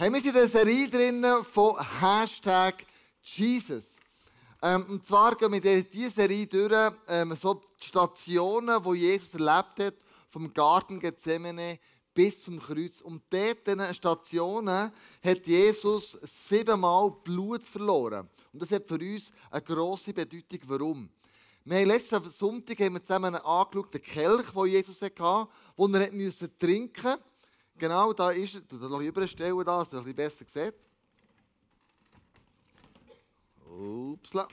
Hey, wir sind in der Serie drin von Hashtag Jesus. Ähm, und zwar gehen wir in dieser Serie durch, ähm, so die Stationen, die Jesus erlebt hat, vom Garten Gethsemane bis zum Kreuz. Und dort, in diesen Stationen, hat Jesus siebenmal Blut verloren. Und das hat für uns eine grosse Bedeutung. Warum? Wir haben letzten Sonntag haben wir zusammen angeschaut, den Kelch, den Jesus hatte, den er trinken musste. Genau, da ist es. Da noch überstellen, da, dass ihr ein bisschen besser seht. Upsla.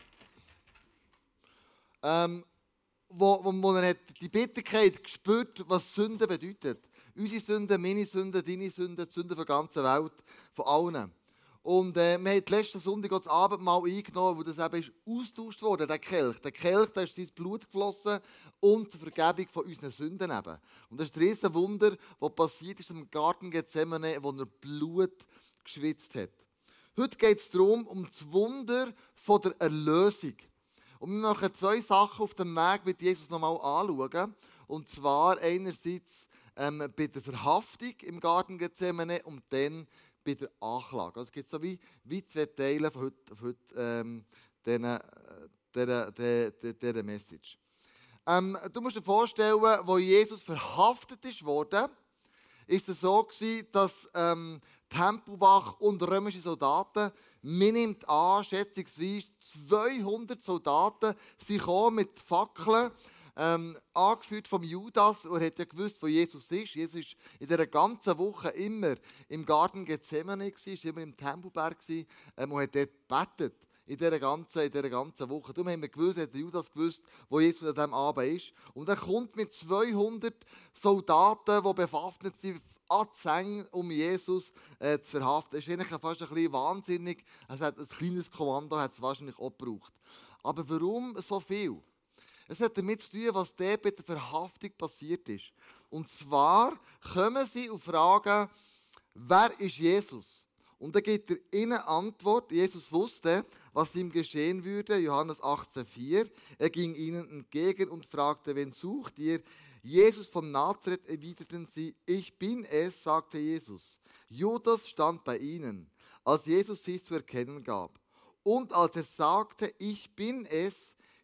Ähm, wo, wo, wo er hat die Bitterkeit gespürt, was Sünde bedeutet. Unsere Sünde, meine Sünde, deine Sünde, die Sünde der ganzen Welt, von allen. Und äh, wir haben letzten Sonntag das Abendmahl eingenommen, wo das eben ist austauscht wurde, der Kelch. Der Kelch, da ist sein Blut geflossen und die Vergebung von unseren Sünden eben. Und das ist ein riesen Wunder, was passiert ist im Garten Gethsemane, wo er Blut geschwitzt hat. Heute geht es darum, um das Wunder von der Erlösung. Und wir machen zwei Sachen auf dem Weg mit Jesus nochmal anschauen. Und zwar einerseits ähm, bei der Verhaftung im Garten Gethsemane und dann bei der Anklage. Also es gibt so wie, wie zwei Teile von heute, von heute ähm, dieser, dieser, dieser, dieser Message. Ähm, du musst dir vorstellen, wo Jesus verhaftet ist worden, ist es so gewesen, dass ähm, Tempelwach und römische Soldaten, man nimmt an, schätzungsweise 200 Soldaten, sie kommen mit Fackeln ähm, angeführt vom Judas. Er hat ja gewusst, wo Jesus ist. Jesus ist in dieser ganzen Woche immer im Garten Gethsemane, war, immer im Tempelberg ähm, und hat dort gebetet. In dieser, ganzen, in dieser ganzen Woche. Darum haben wir gewusst, hat Judas gewusst, wo Jesus an diesem Abend ist. Und er kommt mit 200 Soldaten, die bewaffnet sind, an um Jesus äh, zu verhaften. Das ist eigentlich fast ein bisschen wahnsinnig. Es hat ein kleines Kommando hat es wahrscheinlich auch gebraucht. Aber warum so viel? Es hat damit zu tun, was dort bei der Verhaftung passiert ist. Und zwar kommen sie und fragen, wer ist Jesus? Und da gibt er ihnen Antwort. Jesus wusste, was ihm geschehen würde. Johannes 18,4. Er ging ihnen entgegen und fragte, wen sucht ihr? Jesus von Nazareth erwiderten sie, ich bin es, sagte Jesus. Judas stand bei ihnen, als Jesus sich zu erkennen gab. Und als er sagte, ich bin es,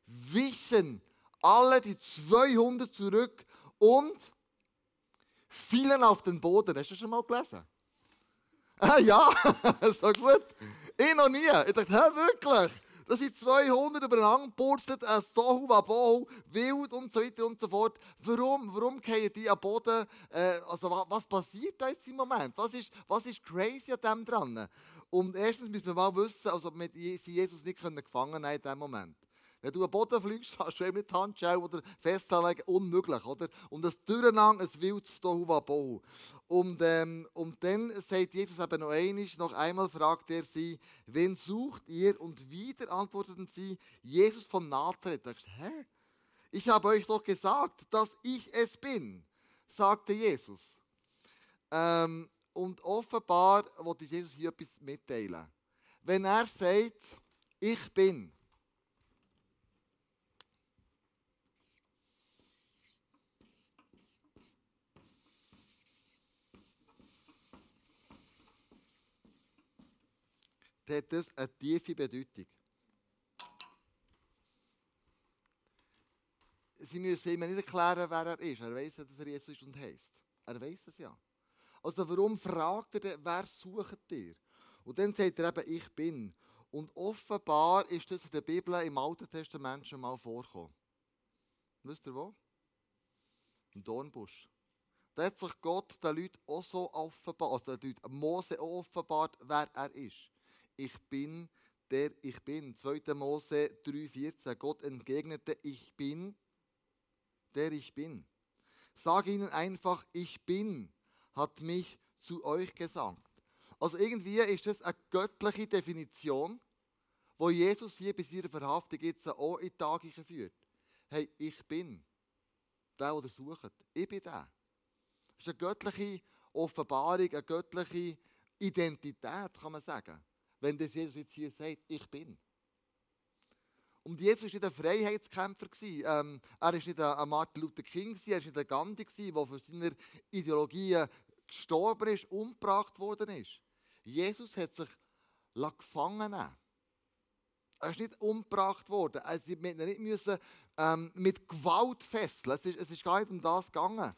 wichen alle die 200 zurück und fielen auf den Boden. Hast du das schon mal gelesen? Ah, ja, so gut. Ich noch nie. Ich dachte, hä, wirklich? Da sind 200 übereinander gepurzelt, ein Sohu, Wabohu, wild und so weiter und so fort. Warum, warum gehen die am Boden? Äh, also, was, passiert da jetzt im Moment? Was ist, was ist crazy an dem dran? Und erstens müssen wir mal wissen, also, wir Jesus nicht gefangen in diesem Moment. Wenn du am Boden fliegst, kannst du mit Handschellen oder festlegen, unmöglich, oder? Und das Durcheinander, ein wildes Tohuwabohu. Und, ähm, und dann sagt Jesus eben noch einmal, noch einmal fragt er sie, wen sucht ihr? Und wieder antworteten sie, Jesus von Nazareth. Da denkst du, hä? Ich habe euch doch gesagt, dass ich es bin, sagte Jesus. Ähm, und offenbar wollte Jesus hier etwas mitteilen. Wenn er sagt, ich bin, hat das eine tiefe Bedeutung. Sie müssen ihm nicht erklären, wer er ist. Er weiß, dass er Jesus ist und heißt. Er weiß es ja. Also warum fragt er, denn, wer sucht ihr? Und dann sagt er eben, ich bin. Und offenbar ist das in der Bibel im Alten Testament schon mal vorgekommen. Wisst ihr wo? Im Dornbusch. Da hat sich Gott den Leuten auch so offenbart, also den Leuten Mose auch offenbart, wer er ist ich bin, der ich bin. 2. Mose 3,14. Gott entgegnete, ich bin, der ich bin. Sag ihnen einfach, ich bin, hat mich zu euch gesagt. Also irgendwie ist das eine göttliche Definition, wo Jesus hier bei seiner Verhaftung jetzt auch in die Tage führt. Hey, ich bin der, der sucht. Ich bin der. Das ist eine göttliche Offenbarung, eine göttliche Identität, kann man sagen wenn das Jesus jetzt hier sagt, ich bin. Und Jesus war nicht ein Freiheitskämpfer. Ähm, er war nicht ein Martin Luther King, er war nicht ein Gandhi, der für seine Ideologien gestorben ist, umgebracht worden ist. Jesus hat sich gefangen nehmen. Er ist nicht umgebracht worden. Also, sie müssen nicht müssen, ähm, mit Gewalt fesseln. Es ist, es ist gar nicht um das gegangen.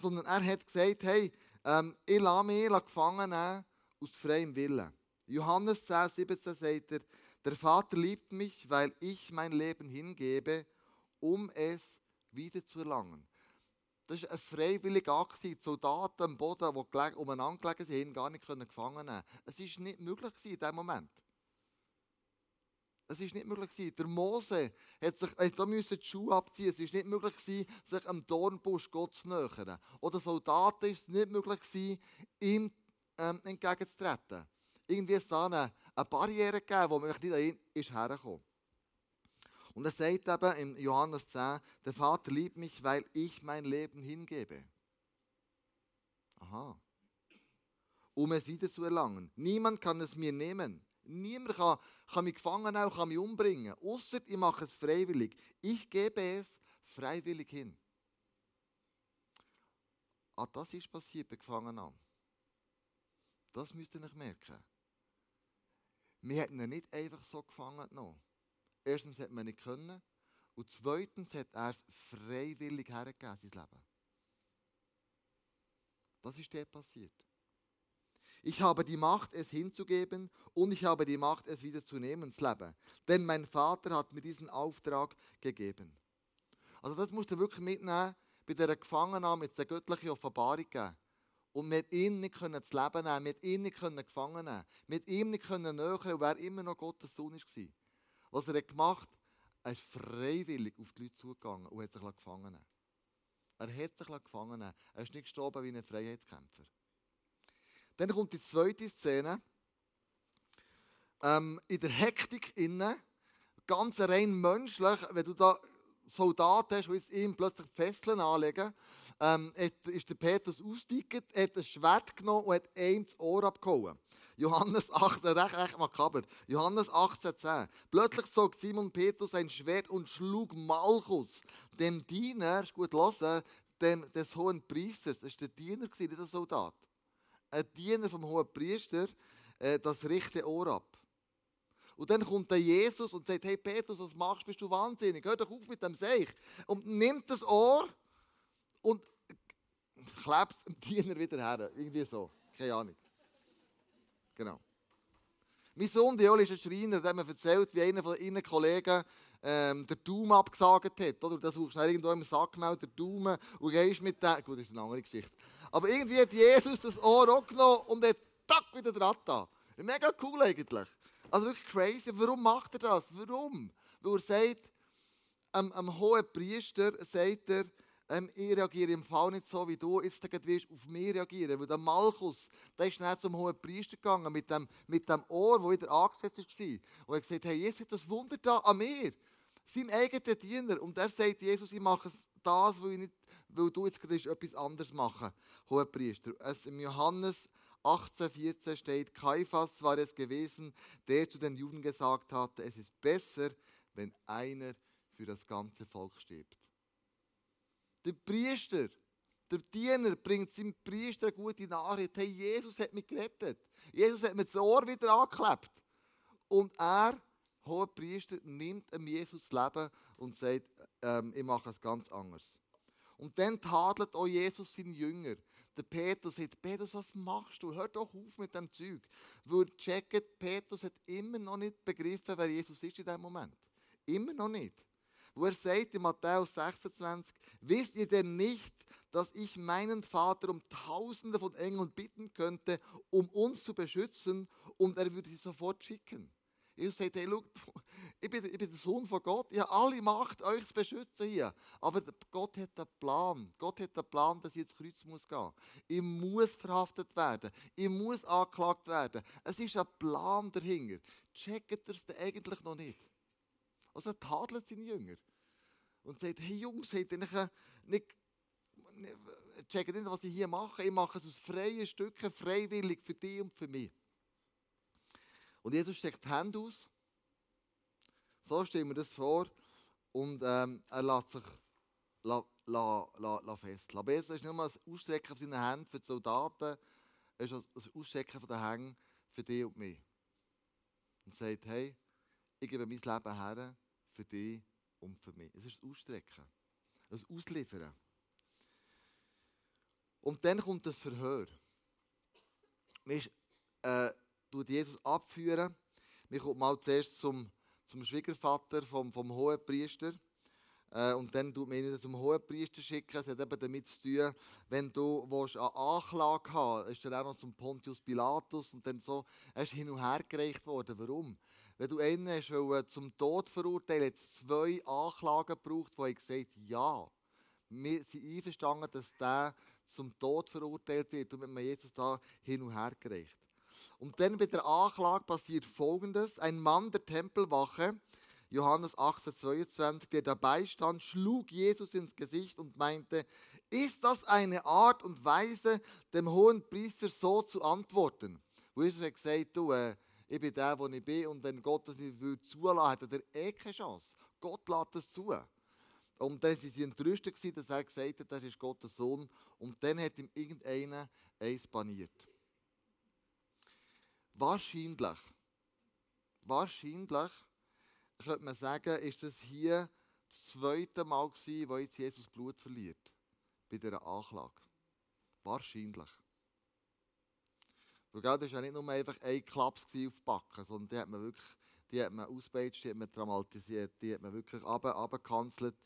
Sondern er hat gesagt, hey, ähm, ich lasse mich gefangen nehmen aus freiem Willen. Johannes 10, 17 sagt er, der Vater liebt mich, weil ich mein Leben hingebe, um es wieder zu erlangen. Das war ein freiwilliger Akt. Die Soldaten am Boden, die umeinander gelegen sind, gar nicht gefangen nehmen Es war nicht möglich in diesem Moment. Es war nicht möglich. Der Mose hat sich, da müssen die Schuhe abziehen. Es war nicht möglich, sich am Dornbusch Gott zu nähern. Oder Soldaten ist es nicht möglich, ihm ähm, entgegenzutreten. Irgendwie da eine, eine Barriere gegeben, wo man nicht dahin ist hergekommen. Und er sagt eben in Johannes 10, der Vater liebt mich, weil ich mein Leben hingebe. Aha. Um es wieder zu erlangen. Niemand kann es mir nehmen. Niemand kann, kann mich gefangen nehmen, kann mich umbringen. Außer ich mache es freiwillig. Ich gebe es freiwillig hin. Ah, das ist passiert bei Gefangenen. Das müsst ihr nicht merken. Wir hätten ihn nicht einfach so gefangen genommen. Erstens hat man nicht können. Und zweitens hat er es freiwillig hergegeben, sein Leben. Das ist dort passiert. Ich habe die Macht, es hinzugeben und ich habe die Macht, es wieder zu nehmen, das Leben. Denn mein Vater hat mir diesen Auftrag gegeben. Also das musst du wirklich mitnehmen bei dieser Gefangennahme, mit der göttlichen Offenbarung gegeben. Und mit ihm nicht das Leben nehmen, mit ihm nicht gefangen nehmen, mit ihm nicht können und wer immer noch Gottes Sohn war. Was er gemacht hat, er ist freiwillig auf die Leute zugegangen und hat sich gefangen nehmen. Er hat sich gefangen nehmen. Er ist nicht gestorben wie ein Freiheitskämpfer. Dann kommt die zweite Szene. Ähm, in der Hektik innen, ganz rein menschlich, wenn du da Soldaten hast, die ihm plötzlich Fesseln anlegen, ähm, ist der Petrus ausgestiegen, hat ein Schwert genommen und hat ihm das Ohr abgehauen. Johannes 8, recht, recht makaber. Johannes 18,10. Plötzlich zog Simon Petrus ein Schwert und schlug Malchus, dem Diener, ist gut hören, dem, des hohen Priesters, das war der Diener, nicht der Soldat. Ein Diener vom hohen Priester, äh, das rechte Ohr ab. Und dann kommt der Jesus und sagt, hey Petrus, was machst du? Bist du wahnsinnig? Hör doch auf mit dem Seich. Und nimmt das Ohr und klebt dem Diener wieder her. Irgendwie so. Keine Ahnung. Genau. Mein Sohn, Dioli, ist ein Schreiner, der hat mir erzählt, wie einer von ihren Kollegen ähm, den Daumen abgesagt hat. Oder? Das suchst du irgendwo im Sack gemeldet, den Daumen, und gehst mit dem. Gut, das ist eine andere Geschichte. Aber irgendwie hat Jesus das Ohr auch genommen und hat tack wieder dran da. Mega cool eigentlich. Also wirklich crazy. Warum macht er das? Warum? Weil er sagt, am, am hohen Priester sagt er, ähm, ich reagiere im Fall nicht so, wie du jetzt wirst auf mich reagieren. Weil der Malchus, der ist dann zum hohen Priester gegangen mit dem, mit dem Ohr, das wieder angesetzt war. Und er hat gesagt, hey, Jesus, das Wunder da an mir. Seinem eigenen Diener. Und er sagt, Jesus, ich mache das, weil, ich nicht, weil du jetzt gerade etwas anderes machen hoher Priester. Es im Johannes 18,14 steht, Kaiphas war es gewesen, der zu den Juden gesagt hatte, es ist besser, wenn einer für das ganze Volk stirbt. Der Priester, der Diener bringt seinem Priester eine gute Nachricht. Hey, Jesus hat mich gerettet. Jesus hat mir das Ohr wieder angeklebt. Und er, hoher Priester, nimmt ihm Jesus das Leben und sagt, ähm, ich mache es ganz anders. Und dann tadelt auch Jesus seinen Jünger. Der Petrus sagt, Petrus, was machst du? Hör doch auf mit dem Zeug. Weil checkt, Petrus hat immer noch nicht begriffen, wer Jesus ist in diesem Moment. Immer noch nicht. Wo er sagt in Matthäus 26, wisst ihr denn nicht, dass ich meinen Vater um Tausende von Engeln bitten könnte, um uns zu beschützen und er würde sie sofort schicken? Jesus sagt, hey, schau, ich bin, ich bin der Sohn von Gott, ich habe alle Macht, euch zu beschützen hier. Aber Gott hat einen Plan. Gott hat einen Plan, dass ich ins Kreuz muss gehen. Ich muss verhaftet werden. Ich muss angeklagt werden. Es ist ein Plan dahinter. Checkt ihr es eigentlich noch nicht? Also er tadelt seine Jünger. Und sagt, hey Jungs, habt ihr nicht, nicht checkt nicht, was ich hier mache. Ich mache es aus freien Stücken, freiwillig für dich und für mich. Und Jesus steckt die Hände aus. So stellen wir das vor. Und ähm, er lässt sich la, la, la, la fesseln. Aber Jesus ist nicht nur das Ausstrecken von seinen Händen für die Soldaten, es ist das Ausstrecken von den Hängen für dich und mich. Und sagt, hey, ich gebe mein Leben her für dich und für mich. Es ist das Ausstrecken, das Ausliefern. Und dann kommt das Verhör. Man äh, tut Jesus abführen. Man kommt mal zuerst zum, zum Schwiegervater vom, vom hohen Priester. Äh, und dann tut man ihn zum hohen Priester schicken. Es hat eben damit zu tun, wenn du willst, eine Anklage haben ist dann auch noch zum Pontius Pilatus und dann so, er ist hin und her gereicht worden. Warum? Wenn du einen hast, zum Tod verurteilen, hat zwei Anklagen gebraucht, ich gesagt ja, wir sind einverstanden, dass der zum Tod verurteilt wird und mit Jesus da hin und her gereicht. Und dann bei der Anklage passiert Folgendes. Ein Mann der Tempelwache, Johannes 18, 22, der dabei stand, schlug Jesus ins Gesicht und meinte, ist das eine Art und Weise, dem hohen Priester so zu antworten? Wo Jesus hat gesagt, du, äh, ich bin der, wo ich bin und wenn Gott das nicht will, zulassen hat er eh keine Chance. Gott lässt das zu. Und dann waren sie entrüstet, dass er gesagt hat, das ist Gottes Sohn. Und dann hat ihm irgendeiner eins baniert. Wahrscheinlich, wahrscheinlich, könnte man sagen, ist das hier das zweite Mal gewesen, wo jetzt Jesus Blut verliert. Bei dieser Anklage. Wahrscheinlich. Weil das war ja nicht nur einfach ein Klaps auf die Backen, sondern die hat man wirklich die hat man ausgepeitscht, die hat man traumatisiert, die hat man wirklich abgekanzelt.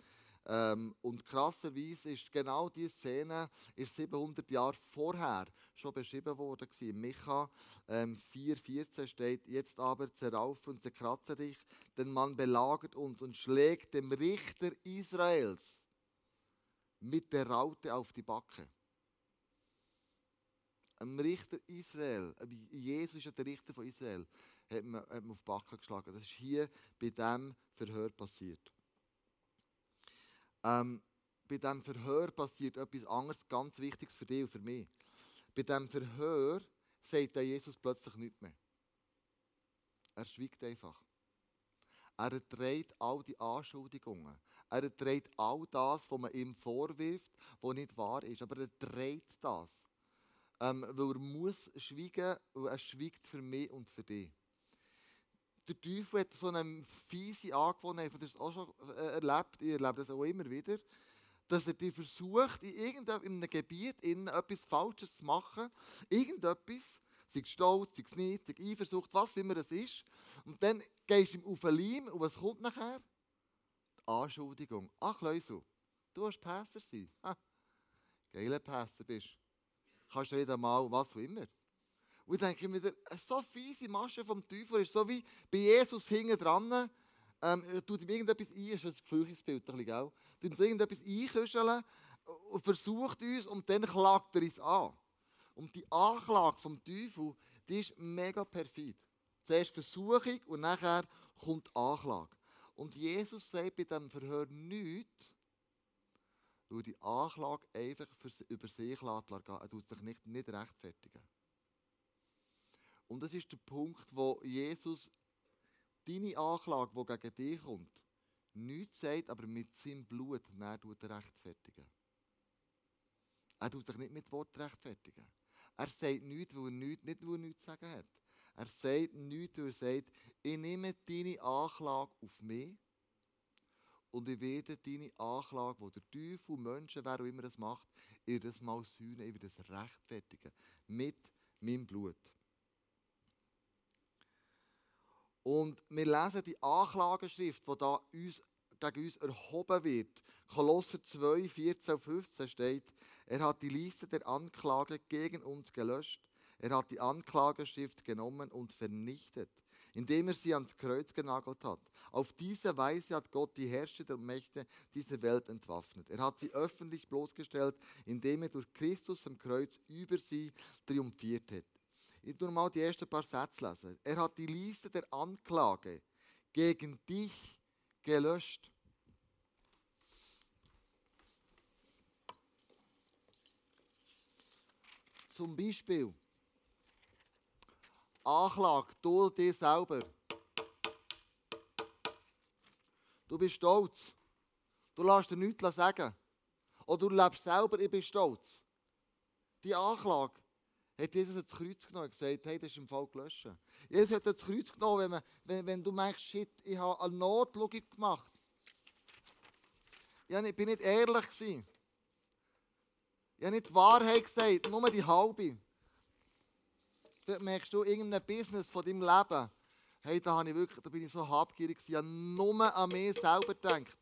Ähm, und krasserweise ist genau diese Szene ist 700 Jahre vorher schon beschrieben worden. In Micha ähm, 4,14 steht: Jetzt aber zerraufe und zerkratze dich, denn man belagert uns und schlägt dem Richter Israels mit der Raute auf die Backe. Ein Richter Israel, äh, Jesus ist ja der Richter von Israel, hat man, hat man auf die Backe geschlagen. Das ist hier bei diesem Verhör passiert. Ähm, bei diesem Verhör passiert etwas anderes, ganz Wichtiges für dich und für mich. Bei diesem Verhör sagt der Jesus plötzlich nichts mehr. Er schweigt einfach. Er erträgt all die Anschuldigungen. Er erträgt all das, was man ihm vorwirft, was nicht wahr ist. Aber er erträgt das. Ähm, weil er muss schweigen, weil er schweigt für mich und für dich der Teufel hat so eine fiese Angewohnheit, das auch schon äh, erlebt, ich erlebe das auch immer wieder, dass er dir versucht, in irgendeinem Gebiet in etwas Falsches zu machen, irgendetwas, sei es Stolz, sei es nicht, sei Eifersucht, was immer es ist, und dann gehst du ihm auf den Leim und was kommt nachher? Die Anschuldigung. Ach, Leusel, du hast Pässer sein. Ha, geiler Pässer bist. Kannst du nicht einmal, was auch immer. Und ich denke mir wieder, so fiese Masche vom Teufel ist so wie bei Jesus hinten dran, ähm, tut ihm irgendetwas ein, ist ein geflüchtes Bild? Tut ihm irgendetwas einküscheln und versucht uns und dann klagt er uns an. Und die Anklage vom Teufel, die ist mega perfid. Zuerst Versuchung und nachher kommt die Anklage. Und Jesus sagt bei diesem Verhör nichts, weil die Anklage einfach über sich lässt. Er tut sich nicht, nicht rechtfertigen. Und das ist der Punkt, wo Jesus deine Anklage, die gegen dich kommt, nichts sagt, aber mit seinem Blut er rechtfertigen. Er tut sich nicht mit Wort rechtfertigen. Er sagt nichts, weil er nichts, nicht weil er nichts zu sagen hat. Er sagt nichts, weil er sagt, ich nehme deine Anklage auf mich und ich werde deine Anklage, wo der Teufel, Menschen, wer auch immer es macht, ihr das mal sühnen, ich werde das rechtfertigen. Mit meinem Blut. Und wir lesen die Anklageschrift, die da uns, gegen uns erhoben wird. Kolosser 2, 14 und 15 steht, er hat die Liste der Anklage gegen uns gelöscht. Er hat die Anklageschrift genommen und vernichtet, indem er sie ans Kreuz genagelt hat. Auf diese Weise hat Gott die Herrscher der Mächte dieser Welt entwaffnet. Er hat sie öffentlich bloßgestellt, indem er durch Christus am Kreuz über sie triumphiert hat. Ich tue mal die ersten paar Sätze lesen. Er hat die Liste der Anklage gegen dich gelöscht. Zum Beispiel Anklage, du dir selber. Du bist stolz. Du lässt dir nichts sagen. Oder du lebst selber, ich bin stolz. Die Anklage hat Jesus das Kreuz genommen und gesagt, hey, das ist im Fall gelöscht. Jesus hat das Kreuz genommen, wenn, man, wenn, wenn du merkst, shit, ich habe eine Notlogik gemacht. Ich bin nicht ehrlich. Ich habe nicht die Wahrheit gesagt, nur die halbe. Merkst du irgendein Business von deinem Leben. Hey, da, habe ich wirklich, da bin ich so habgierig. Ich habe nur an mich selber gedacht.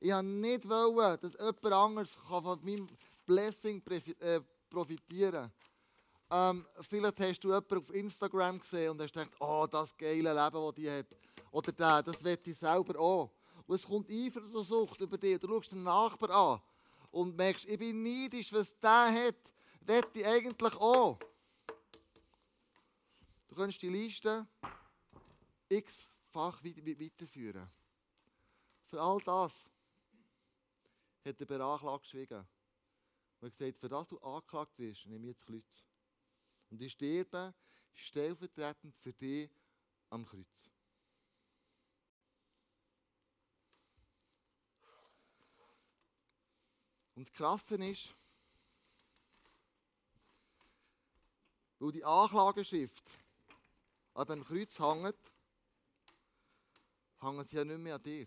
Ich wollte nicht, wollen, dass jemand anderes von meinem Blessing äh, profitieren kann. Ähm, vielleicht hast du jemanden auf Instagram gesehen und hast gedacht, oh, das geile Leben, das die hat. Oder der, das will ich selber auch. Und es kommt Eifersucht über dich. Du schaust den Nachbar an und merkst, ich bin neidisch, was der hat, will ich eigentlich auch. Du kannst die Liste x-fach weiterführen. Für all das hat der Beanklagte geschwiegen. Und gesagt, für das du angeklagt wirst, nehme ich das Kreuz. Und ich sterbe stellvertretend für dich am Kreuz. Und das Krasse ist, weil die Anklageschrift an dem Kreuz hängt, hängen sie ja nicht mehr an dir.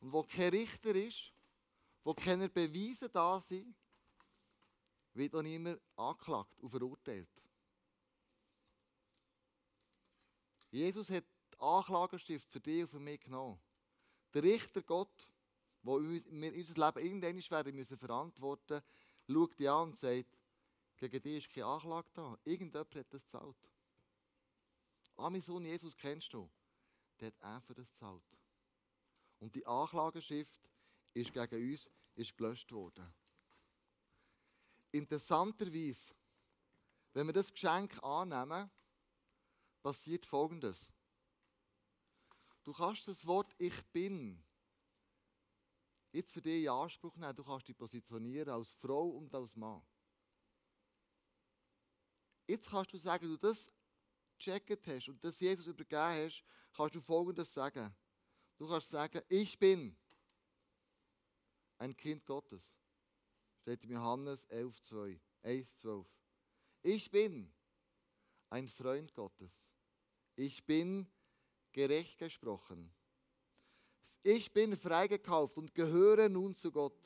Und wo kein Richter ist, wo keine Beweise da sind, wird auch niemand angeklagt und verurteilt. Jesus hat die Anklagerstift für dich und für mich genommen. Der Richter Gott, wo wir unser Leben irgendwann werden müssen verantworten, schaut dich an und sagt, gegen dich ist keine Anklage da. Irgendjemand hat das gezahlt. Ah, mein Sohn Jesus kennst du. Der hat auch für das gezahlt. Und die Anklageschrift ist gegen uns ist gelöscht worden. Interessanterweise, wenn wir das Geschenk annehmen, passiert Folgendes. Du kannst das Wort Ich bin jetzt für dich in Anspruch nehmen. Du kannst dich positionieren als Frau und als Mann. Jetzt kannst du sagen, du das gecheckt hast und das Jesus übergeben hast, kannst du Folgendes sagen. Du kannst sagen, ich bin ein Kind Gottes. Steht in Johannes 11, 2, 1, 12. Ich bin ein Freund Gottes. Ich bin gerecht gesprochen. Ich bin freigekauft und gehöre nun zu Gott.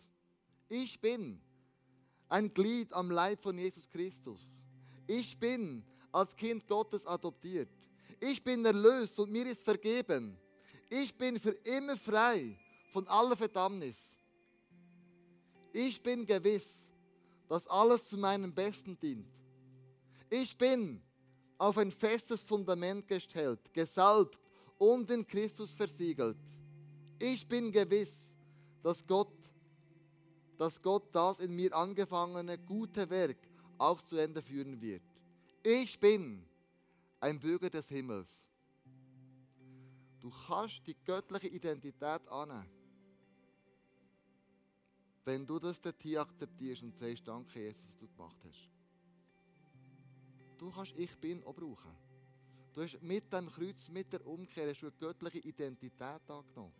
Ich bin ein Glied am Leib von Jesus Christus. Ich bin als Kind Gottes adoptiert. Ich bin erlöst und mir ist vergeben. Ich bin für immer frei von aller Verdammnis. Ich bin gewiss, dass alles zu meinem Besten dient. Ich bin auf ein festes Fundament gestellt, gesalbt und in Christus versiegelt. Ich bin gewiss, dass Gott, dass Gott das in mir angefangene gute Werk auch zu Ende führen wird. Ich bin ein Bürger des Himmels. Du kannst die göttliche Identität annehmen. Wenn du das dort hier akzeptierst und sagst, danke Jesus, was du gemacht hast. Du kannst Ich Bin auch brauchen. Du hast mit dem Kreuz, mit der Umkehr, hast du eine göttliche Identität angenommen.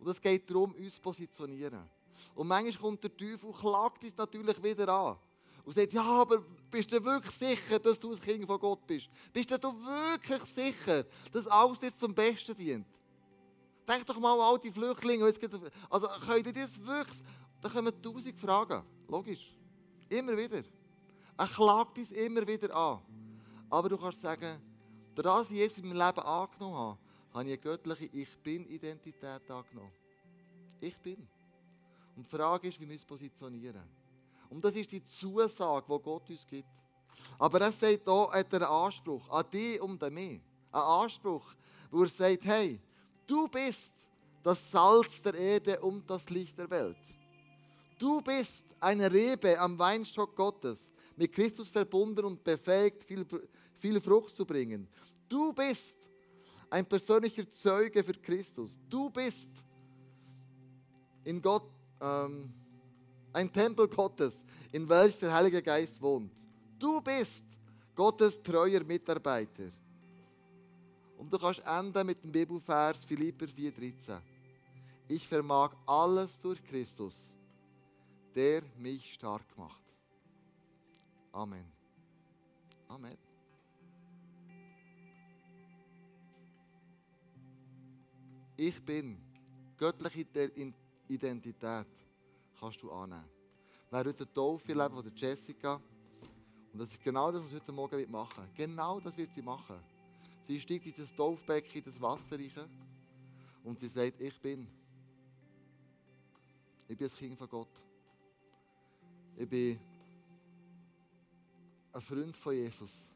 Und es geht darum, uns zu positionieren. Und manchmal kommt der Teufel und klagt uns natürlich wieder an. Und sagt, ja, aber bist du wirklich sicher, dass du ein Kind von Gott bist? Bist du wirklich sicher, dass alles dir zum Besten dient? Denk doch mal an all die Flüchtlinge. Also könnt ihr das wirklich... Da kommen tausend Fragen. Logisch. Immer wieder. Er klagt uns immer wieder an. Aber du kannst sagen, dass ich Jesus in meinem Leben angenommen habe, habe ich eine göttliche Ich Bin-Identität angenommen. Ich bin. Und die Frage ist, wie wir uns positionieren. Und das ist die Zusage, die Gott uns gibt. Aber er sagt hat er einen Anspruch an dich und an mich. Einen Anspruch, wo er sagt, hey, Du bist das Salz der Erde und das Licht der Welt. Du bist eine Rebe am Weinstock Gottes, mit Christus verbunden und befähigt, viel, viel Frucht zu bringen. Du bist ein persönlicher Zeuge für Christus. Du bist in Gott ähm, ein Tempel Gottes, in welchem der Heilige Geist wohnt. Du bist Gottes treuer Mitarbeiter. Und du kannst enden mit dem Bibelvers Philipper 4,13. Ich vermag alles durch Christus, der mich stark macht. Amen. Amen. Ich bin. Göttliche Identität kannst du annehmen. Wer heute eine Taufe leben von der Jessica, und das ist genau das, was sie heute Morgen machen wird. Genau das wird sie machen. Sie steigt in das Taufbecken, in das Wasser rein und sie sagt, ich bin. Ich bin das Kind von Gott. Ich bin ein Freund von Jesus.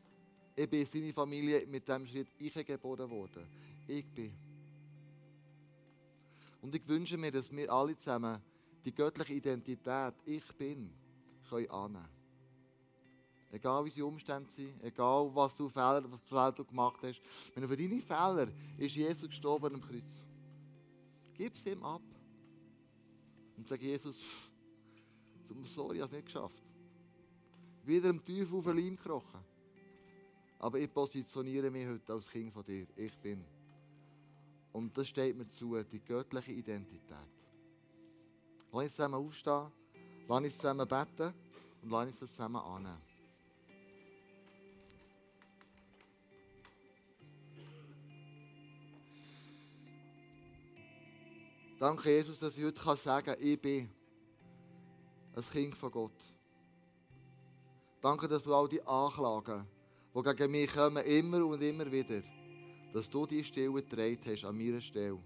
Ich bin seine Familie mit dem Schritt ich geboren worden. Ich bin. Und ich wünsche mir, dass wir alle zusammen die göttliche Identität, ich bin, können annehmen. Egal wie die Umstände sind, egal was du Fehler, was du gemacht hast. Wenn du für deine Fehler ist Jesus gestorben am Kreuz. Gib es ihm ab. Und sag Jesus, sorry, ich habe es nicht geschafft. Wieder im Teufel auf den Leim gekrochen. Aber ich positioniere mich heute als Kind von dir. Ich bin. Und das steht mir zu, die göttliche Identität. Lass uns zusammen aufstehen, lass uns zusammen beten und lass uns das zusammen annehmen. Danke, Jesus, dass ich heute sagen kann, ich bin ein Kind von Gott. Danke, dass du all die Anklagen, die gegen mich kommen, immer und immer wieder, dass du die Stelle getragen hast an meiner Stelle.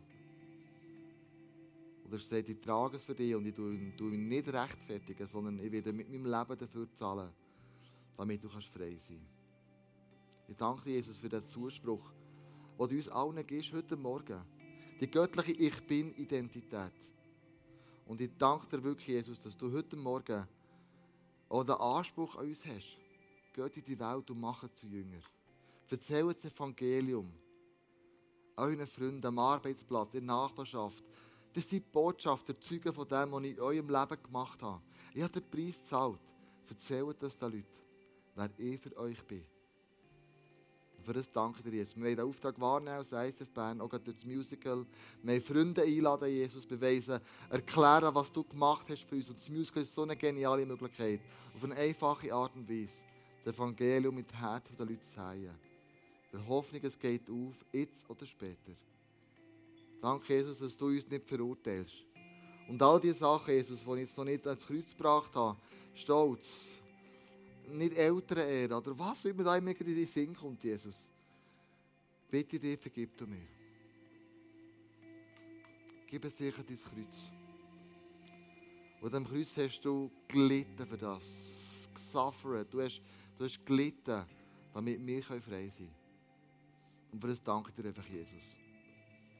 Und er sagt, ich trage es für dich und ich tue, mich nicht rechtfertigen, sondern ich werde mit meinem Leben dafür zahlen, damit du frei sein kannst. Ich danke dir, Jesus, für den Zuspruch, den du uns allen gibst heute Morgen. Die göttliche Ich Bin-Identität. Und ich danke dir wirklich, Jesus, dass du heute Morgen auch den Anspruch an uns hast. Geht in die Welt und macht zu Jünger. Erzählt das Evangelium euren Freunden am Arbeitsplatz, in der Nachbarschaft. Das sind Botschafter, Zeugen von dem, was ich in eurem Leben gemacht habe. Ich habe den Preis gezahlt. Erzählt das den Leuten, wer ich für euch bin. Und für das danke ich dir, Jesus. Wir wollen den Auftrag wahrnehmen als ISF Bern, auch durch das Musical. Wir wollen Freunde einladen, Jesus, beweisen, erklären, was du gemacht hast für uns. Und das Musical ist so eine geniale Möglichkeit, auf eine einfache Art und Weise das Evangelium mit dem Herz der Leute zu zeigen der Hoffnung, es geht auf, jetzt oder später. Danke, Jesus, dass du uns nicht verurteilst. Und all die Sachen, Jesus, die ich jetzt noch nicht ans Kreuz gebracht habe, Stolz, nicht Eltern ehren oder was immer da immer in den Sinn kommt, Jesus. Bitte dir, vergib du mir. Gib es sicher dein Kreuz. Und am Kreuz hast du gelitten für das. Gesuffert. Du hast, du hast gelitten, damit wir frei sein können. Und für das danke ich dir einfach, Jesus.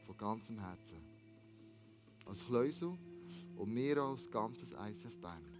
Von ganzem Herzen. Als Kleusel und mir als ganzes ISF Bern.